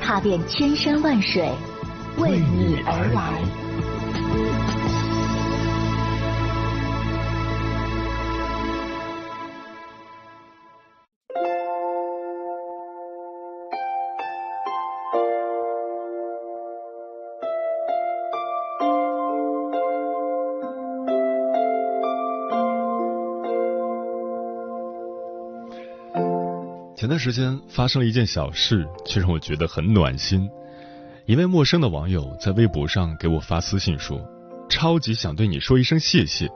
踏遍千山万水，为你而来。前段时间发生了一件小事，却让我觉得很暖心。一位陌生的网友在微博上给我发私信说：“超级想对你说一声谢谢，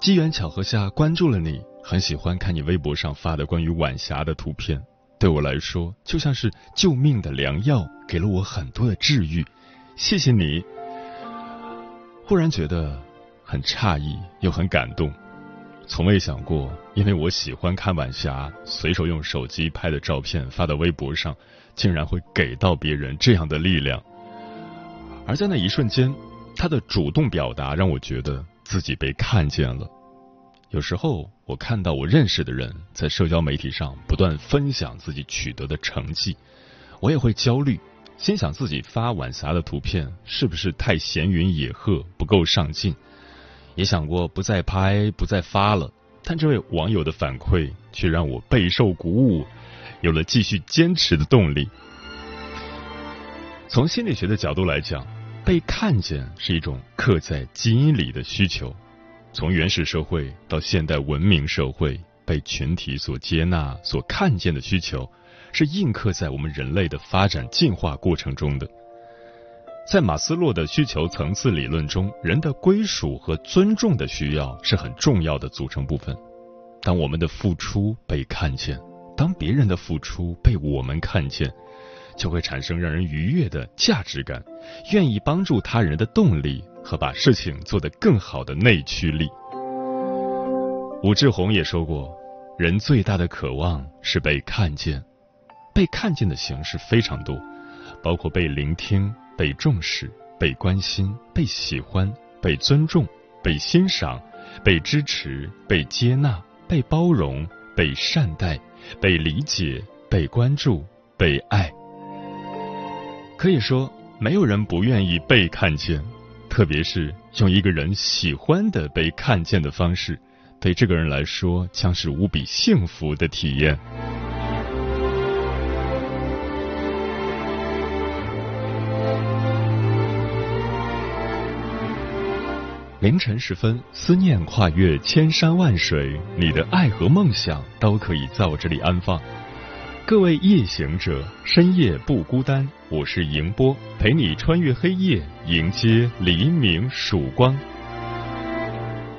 机缘巧合下关注了你，很喜欢看你微博上发的关于晚霞的图片，对我来说就像是救命的良药，给了我很多的治愈。谢谢你。”忽然觉得很诧异又很感动。从未想过，因为我喜欢看晚霞，随手用手机拍的照片发到微博上，竟然会给到别人这样的力量。而在那一瞬间，他的主动表达让我觉得自己被看见了。有时候，我看到我认识的人在社交媒体上不断分享自己取得的成绩，我也会焦虑，心想自己发晚霞的图片是不是太闲云野鹤，不够上进。也想过不再拍、不再发了，但这位网友的反馈却让我备受鼓舞，有了继续坚持的动力。从心理学的角度来讲，被看见是一种刻在基因里的需求。从原始社会到现代文明社会，被群体所接纳、所看见的需求，是印刻在我们人类的发展进化过程中的。在马斯洛的需求层次理论中，人的归属和尊重的需要是很重要的组成部分。当我们的付出被看见，当别人的付出被我们看见，就会产生让人愉悦的价值感，愿意帮助他人的动力和把事情做得更好的内驱力。武志红也说过，人最大的渴望是被看见，被看见的形式非常多，包括被聆听。被重视、被关心、被喜欢、被尊重、被欣赏、被支持、被接纳、被包容、被善待、被理解、被关注、被爱。可以说，没有人不愿意被看见，特别是用一个人喜欢的被看见的方式，对这个人来说将是无比幸福的体验。凌晨时分，思念跨越千山万水，你的爱和梦想都可以在我这里安放。各位夜行者，深夜不孤单，我是迎波，陪你穿越黑夜，迎接黎明曙光。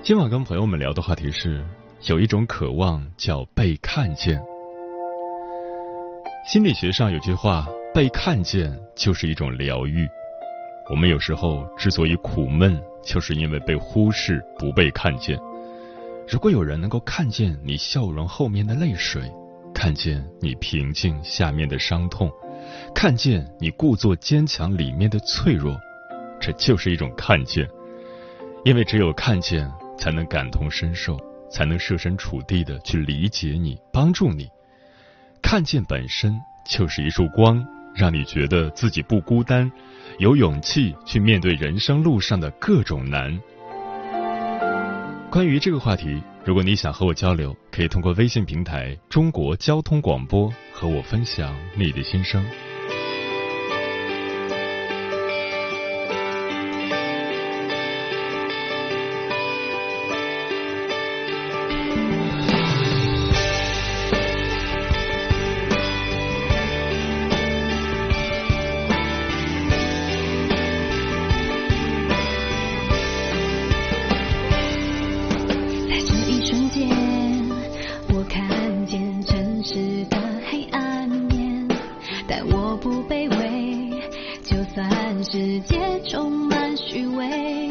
今晚跟朋友们聊的话题是，有一种渴望叫被看见。心理学上有句话，被看见就是一种疗愈。我们有时候之所以苦闷。就是因为被忽视、不被看见。如果有人能够看见你笑容后面的泪水，看见你平静下面的伤痛，看见你故作坚强里面的脆弱，这就是一种看见。因为只有看见，才能感同身受，才能设身处地的去理解你、帮助你。看见本身就是一束光，让你觉得自己不孤单。有勇气去面对人生路上的各种难。关于这个话题，如果你想和我交流，可以通过微信平台“中国交通广播”和我分享你的心声。世界充满虚伪，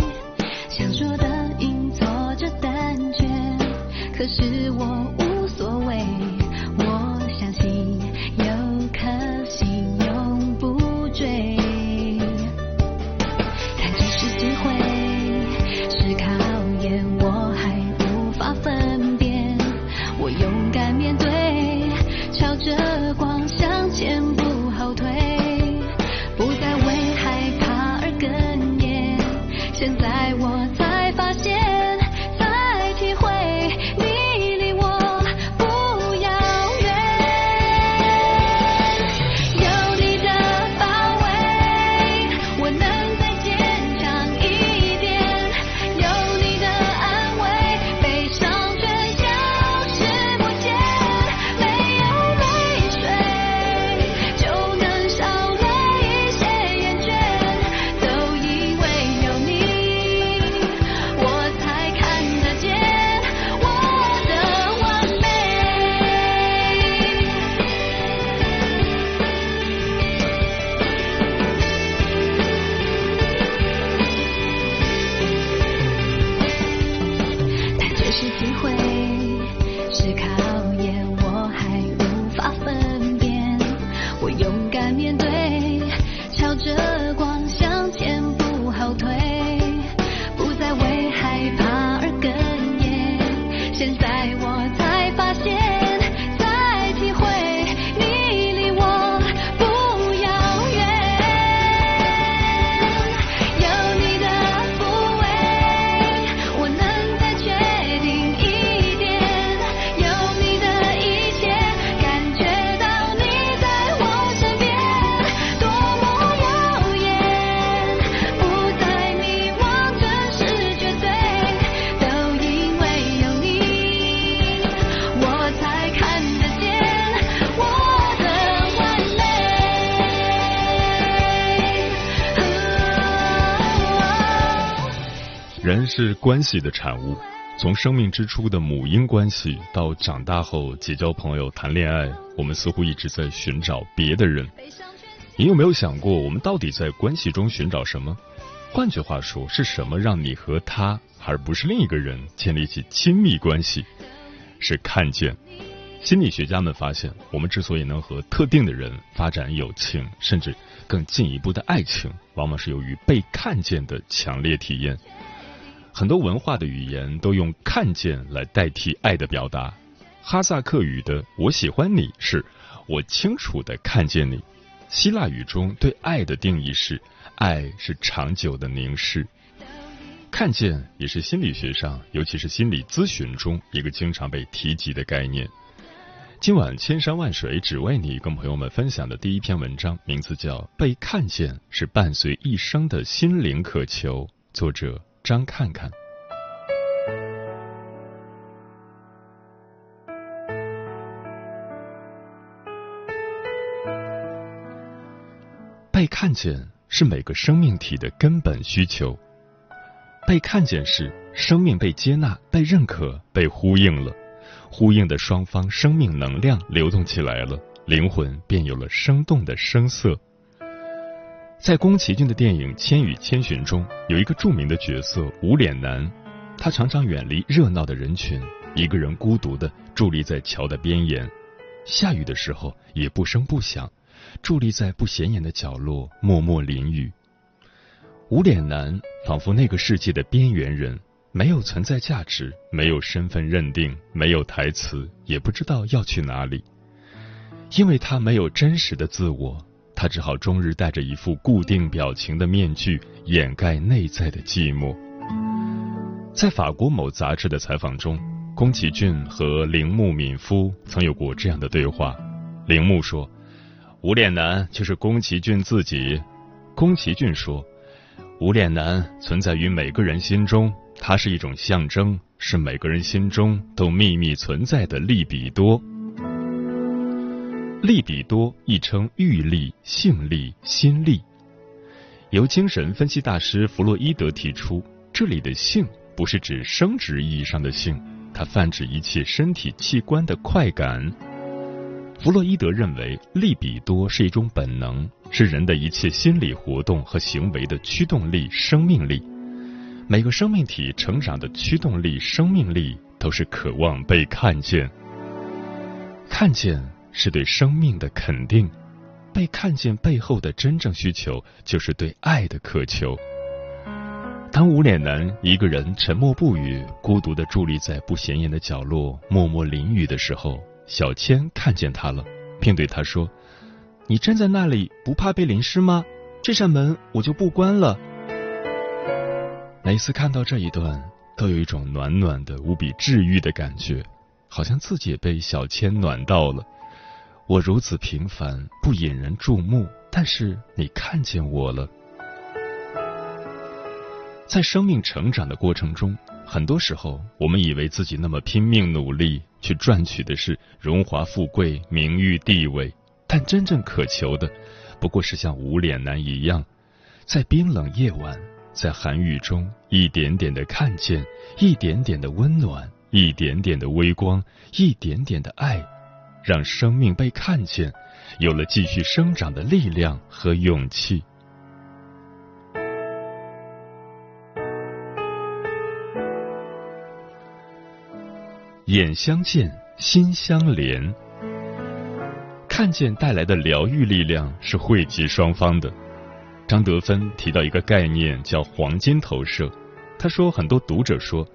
在我是关系的产物，从生命之初的母婴关系到长大后结交朋友、谈恋爱，我们似乎一直在寻找别的人。你有没有想过，我们到底在关系中寻找什么？换句话说，是什么让你和他，而不是另一个人建立起亲密关系？是看见。心理学家们发现，我们之所以能和特定的人发展友情，甚至更进一步的爱情，往往是由于被看见的强烈体验。很多文化的语言都用看见来代替爱的表达。哈萨克语的“我喜欢你”是我清楚的看见你。希腊语中对爱的定义是，爱是长久的凝视。看见也是心理学上，尤其是心理咨询中一个经常被提及的概念。今晚千山万水只为你，跟朋友们分享的第一篇文章，名字叫《被看见是伴随一生的心灵渴求》，作者张看看。被看见是每个生命体的根本需求。被看见时，生命被接纳、被认可、被呼应了，呼应的双方生命能量流动起来了，灵魂便有了生动的声色。在宫崎骏的电影《千与千寻》中，有一个著名的角色无脸男，他常常远离热闹的人群，一个人孤独的伫立在桥的边沿，下雨的时候也不声不响，伫立在不显眼的角落，默默淋雨。无脸男仿佛那个世界的边缘人，没有存在价值，没有身份认定，没有台词，也不知道要去哪里。因为他没有真实的自我，他只好终日戴着一副固定表情的面具，掩盖内在的寂寞。在法国某杂志的采访中，宫崎骏和铃木敏夫曾有过这样的对话。铃木说：“无脸男就是宫崎骏自己。”宫崎骏说。无脸男存在于每个人心中，它是一种象征，是每个人心中都秘密存在的利比多。利比多亦称欲力、性力、心力，由精神分析大师弗洛伊德提出，这里的性不是指生殖意义上的性，它泛指一切身体器官的快感。弗洛伊德认为，利比多是一种本能，是人的一切心理活动和行为的驱动力、生命力。每个生命体成长的驱动力、生命力都是渴望被看见。看见是对生命的肯定，被看见背后的真正需求就是对爱的渴求。当无脸男一个人沉默不语、孤独的伫立在不显眼的角落，默默淋雨的时候。小千看见他了，并对他说：“你站在那里不怕被淋湿吗？这扇门我就不关了。”每次看到这一段，都有一种暖暖的、无比治愈的感觉，好像自己也被小千暖到了。我如此平凡，不引人注目，但是你看见我了。在生命成长的过程中，很多时候我们以为自己那么拼命努力。去赚取的是荣华富贵、名誉地位，但真正渴求的，不过是像无脸男一样，在冰冷夜晚，在寒雨中，一点点的看见，一点点的温暖，一点点的微光，一点点的爱，让生命被看见，有了继续生长的力量和勇气。眼相见，心相连。看见带来的疗愈力量是惠及双方的。张德芬提到一个概念叫黄金投射。他说，很多读者说：“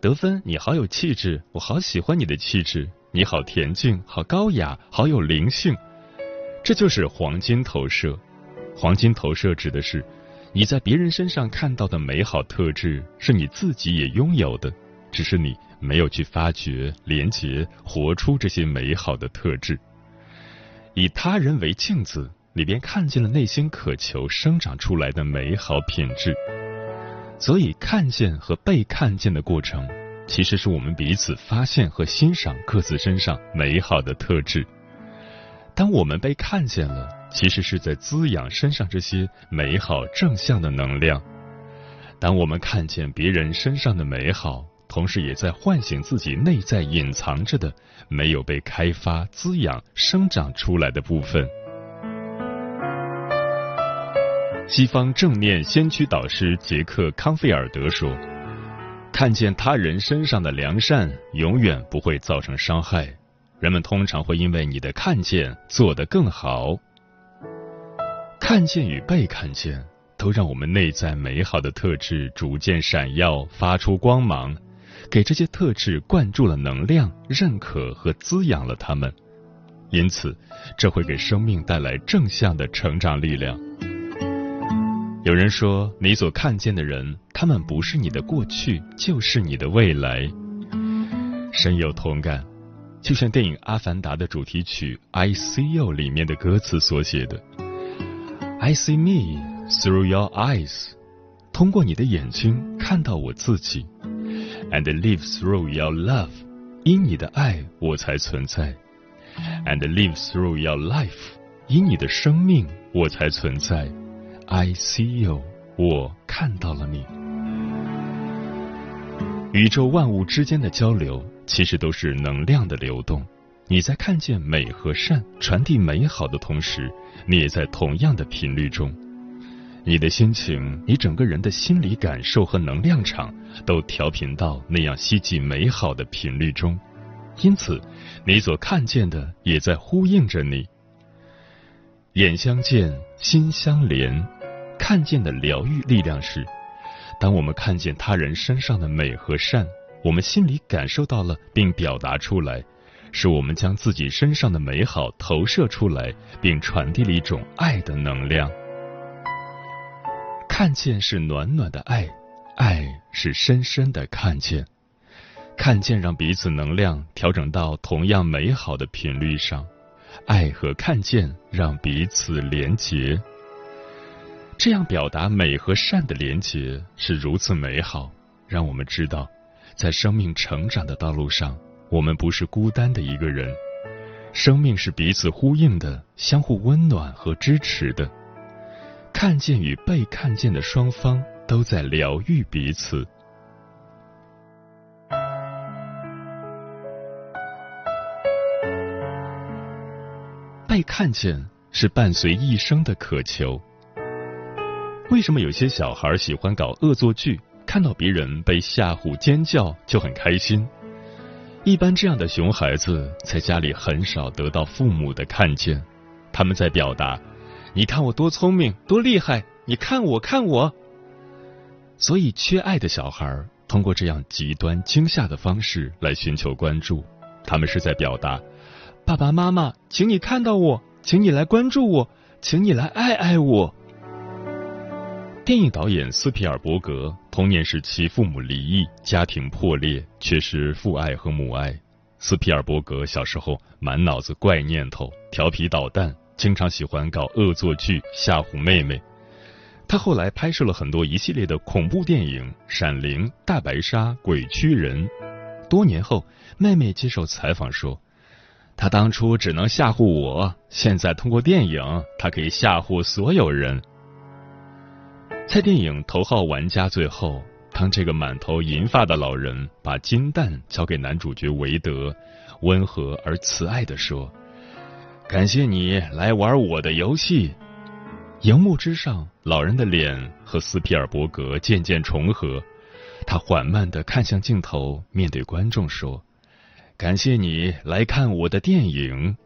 德芬，你好有气质，我好喜欢你的气质，你好恬静，好高雅，好有灵性。”这就是黄金投射。黄金投射指的是你在别人身上看到的美好特质，是你自己也拥有的，只是你。没有去发掘、连接、活出这些美好的特质，以他人为镜子，你便看见了内心渴求生长出来的美好品质。所以，看见和被看见的过程，其实是我们彼此发现和欣赏各自身上美好的特质。当我们被看见了，其实是在滋养身上这些美好正向的能量。当我们看见别人身上的美好，同时也在唤醒自己内在隐藏着的没有被开发、滋养、生长出来的部分。西方正念先驱导师杰克·康菲尔德说：“看见他人身上的良善，永远不会造成伤害。人们通常会因为你的看见做得更好。看见与被看见，都让我们内在美好的特质逐渐闪耀，发出光芒。”给这些特质灌注了能量、认可和滋养了他们，因此，这会给生命带来正向的成长力量。有人说，你所看见的人，他们不是你的过去，就是你的未来。深有同感，就像电影《阿凡达》的主题曲《I See You》里面的歌词所写的：“I see me through your eyes，通过你的眼睛看到我自己。” And live through your love，因你的爱我才存在。And live through your life，因你的生命我才存在。I see you，我看到了你。宇宙万物之间的交流，其实都是能量的流动。你在看见美和善，传递美好的同时，你也在同样的频率中。你的心情，你整个人的心理感受和能量场都调频到那样希冀美好的频率中，因此，你所看见的也在呼应着你。眼相见，心相连，看见的疗愈力量是：当我们看见他人身上的美和善，我们心里感受到了并表达出来，是我们将自己身上的美好投射出来，并传递了一种爱的能量。看见是暖暖的爱，爱是深深的看见。看见让彼此能量调整到同样美好的频率上，爱和看见让彼此连结。这样表达美和善的连结是如此美好，让我们知道，在生命成长的道路上，我们不是孤单的一个人，生命是彼此呼应的，相互温暖和支持的。看见与被看见的双方都在疗愈彼此。被看见是伴随一生的渴求。为什么有些小孩喜欢搞恶作剧？看到别人被吓唬尖叫就很开心。一般这样的熊孩子在家里很少得到父母的看见，他们在表达：“你看我多聪明，多厉害！你看我，看我。”所以，缺爱的小孩通过这样极端惊吓的方式来寻求关注，他们是在表达：“爸爸妈妈，请你看到我，请你来关注我，请你来爱爱我。”电影导演斯皮尔伯格童年时期父母离异，家庭破裂，缺失父爱和母爱。斯皮尔伯格小时候满脑子怪念头，调皮捣蛋，经常喜欢搞恶作剧吓唬妹妹。他后来拍摄了很多一系列的恐怖电影，《闪灵》《大白鲨》《鬼驱人》。多年后，妹妹接受采访说：“他当初只能吓唬我，现在通过电影，他可以吓唬所有人。”在电影《头号玩家》最后，当这个满头银发的老人把金蛋交给男主角韦德，温和而慈爱地说：“感谢你来玩我的游戏。”荧幕之上，老人的脸和斯皮尔伯格渐渐重合，他缓慢地看向镜头，面对观众说：“感谢你来看我的电影。”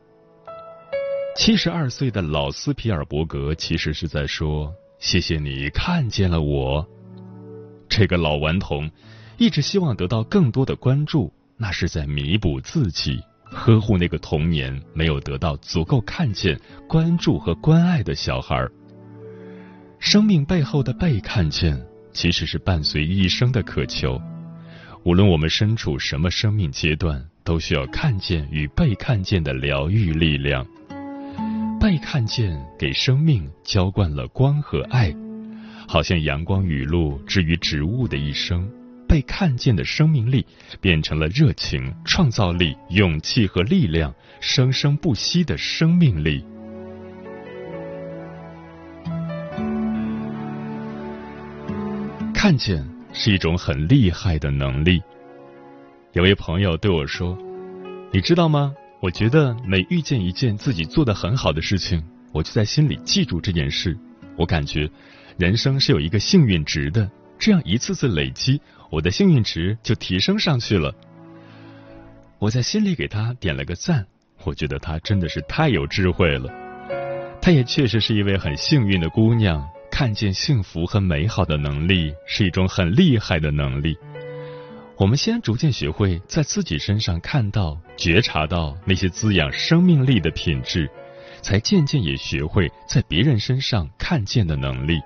七十二岁的老斯皮尔伯格其实是在说。谢谢你看见了我，这个老顽童，一直希望得到更多的关注，那是在弥补自己，呵护那个童年没有得到足够看见、关注和关爱的小孩。生命背后的被看见，其实是伴随一生的渴求。无论我们身处什么生命阶段，都需要看见与被看见的疗愈力量。被看见，给生命浇灌了光和爱，好像阳光雨露之于植物的一生。被看见的生命力，变成了热情、创造力、勇气和力量，生生不息的生命力。看见是一种很厉害的能力。有位朋友对我说：“你知道吗？”我觉得每遇见一件自己做的很好的事情，我就在心里记住这件事。我感觉人生是有一个幸运值的，这样一次次累积，我的幸运值就提升上去了。我在心里给他点了个赞，我觉得她真的是太有智慧了。她也确实是一位很幸运的姑娘，看见幸福和美好的能力是一种很厉害的能力。我们先逐渐学会在自己身上看到、觉察到那些滋养生命力的品质，才渐渐也学会在别人身上看见的能力。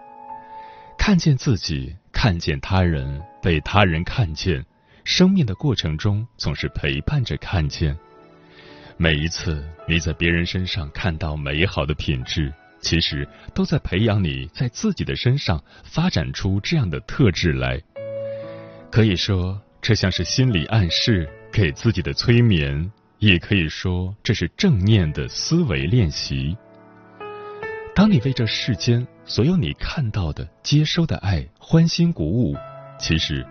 看见自己，看见他人，被他人看见，生命的过程中总是陪伴着看见。每一次你在别人身上看到美好的品质，其实都在培养你在自己的身上发展出这样的特质来。可以说。这像是心理暗示，给自己的催眠，也可以说这是正念的思维练习。当你为这世间所有你看到的、接收的爱欢欣鼓舞，其实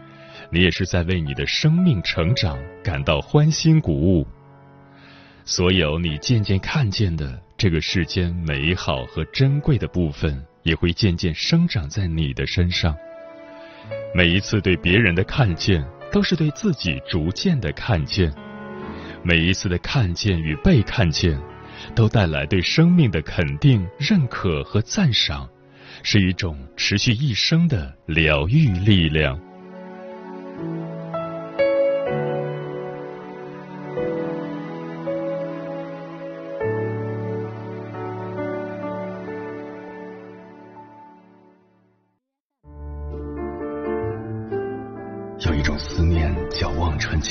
你也是在为你的生命成长感到欢欣鼓舞。所有你渐渐看见的这个世间美好和珍贵的部分，也会渐渐生长在你的身上。每一次对别人的看见。都是对自己逐渐的看见，每一次的看见与被看见，都带来对生命的肯定、认可和赞赏，是一种持续一生的疗愈力量。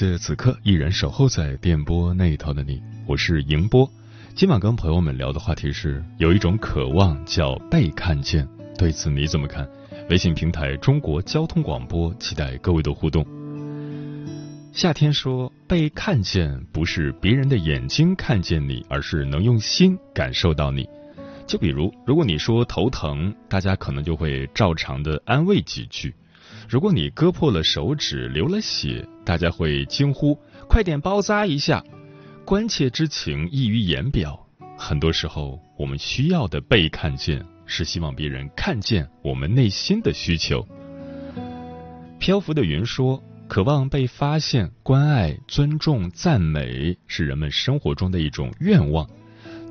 谢此刻依然守候在电波那一头的你，我是迎波。今晚跟朋友们聊的话题是，有一种渴望叫被看见，对此你怎么看？微信平台中国交通广播，期待各位的互动。夏天说，被看见不是别人的眼睛看见你，而是能用心感受到你。就比如，如果你说头疼，大家可能就会照常的安慰几句；如果你割破了手指，流了血，大家会惊呼“快点包扎一下”。关切之情溢于言表。很多时候，我们需要的被看见，是希望别人看见我们内心的需求。漂浮的云说。渴望被发现、关爱、尊重、赞美，是人们生活中的一种愿望。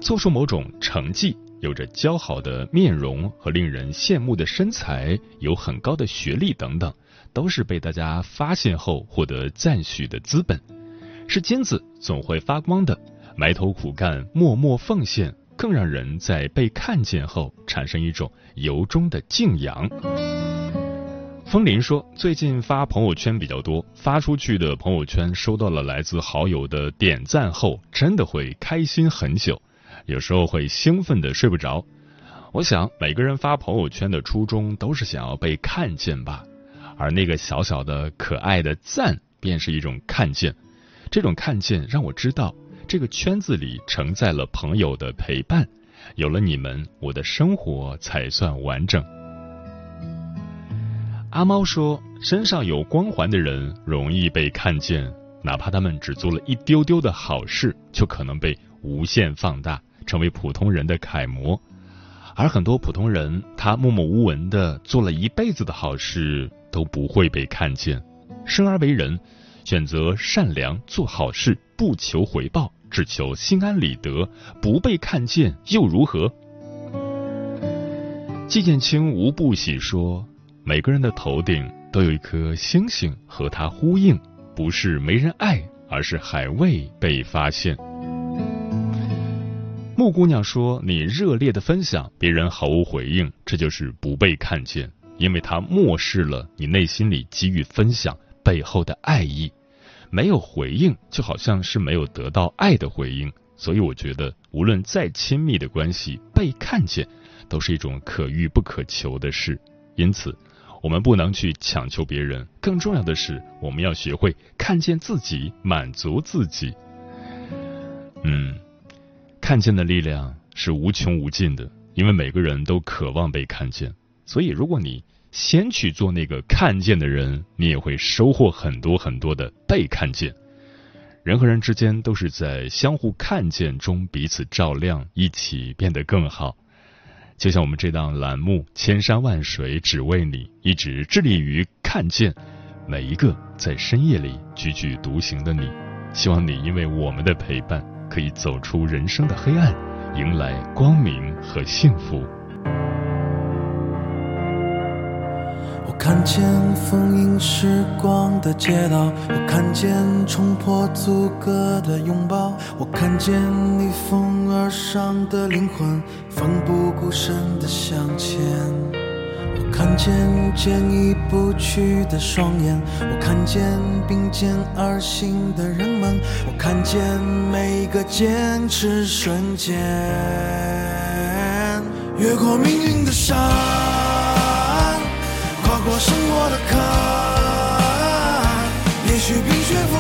做出某种成绩，有着姣好的面容和令人羡慕的身材，有很高的学历等等，都是被大家发现后获得赞许的资本。是金子总会发光的，埋头苦干、默默奉献，更让人在被看见后产生一种由衷的敬仰。风林说：“最近发朋友圈比较多，发出去的朋友圈收到了来自好友的点赞后，真的会开心很久，有时候会兴奋的睡不着。我想每个人发朋友圈的初衷都是想要被看见吧，而那个小小的可爱的赞，便是一种看见。这种看见让我知道，这个圈子里承载了朋友的陪伴，有了你们，我的生活才算完整。”阿猫说：“身上有光环的人容易被看见，哪怕他们只做了一丢丢的好事，就可能被无限放大，成为普通人的楷模。而很多普通人，他默默无闻的做了一辈子的好事，都不会被看见。生而为人，选择善良做好事，不求回报，只求心安理得，不被看见又如何？”季建清无不喜说。每个人的头顶都有一颗星星和它呼应，不是没人爱，而是还未被发现。姑娘说：“你热烈的分享，别人毫无回应，这就是不被看见，因为他漠视了你内心里给予分享背后的爱意。没有回应，就好像是没有得到爱的回应。所以，我觉得无论再亲密的关系，被看见都是一种可遇不可求的事。因此。”我们不能去强求别人，更重要的是，我们要学会看见自己，满足自己。嗯，看见的力量是无穷无尽的，因为每个人都渴望被看见。所以，如果你先去做那个看见的人，你也会收获很多很多的被看见。人和人之间都是在相互看见中彼此照亮，一起变得更好。就像我们这档栏目《千山万水只为你》，一直致力于看见每一个在深夜里踽踽独行的你。希望你因为我们的陪伴，可以走出人生的黑暗，迎来光明和幸福。我看见丰盈时光的街道，我看见冲破阻隔的拥抱，我看见逆风而上的灵魂，奋不顾身的向前。看见坚毅不屈的双眼，我看见并肩而行的人们，我看见每一个坚持瞬间，越过命运的山。跨过生活的坎，也许冰雪覆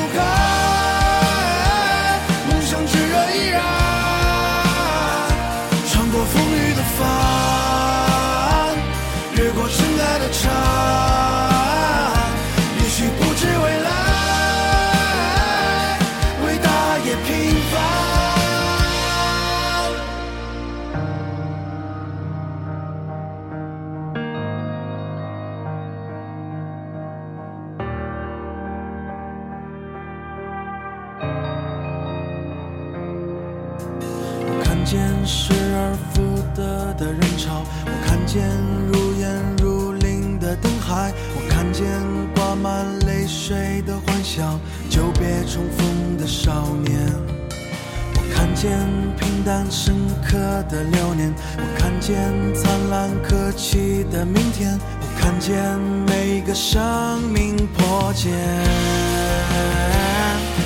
间，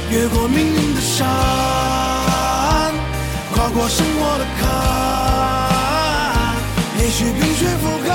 越过命运的山，跨过生活的坎，也许冰雪覆盖，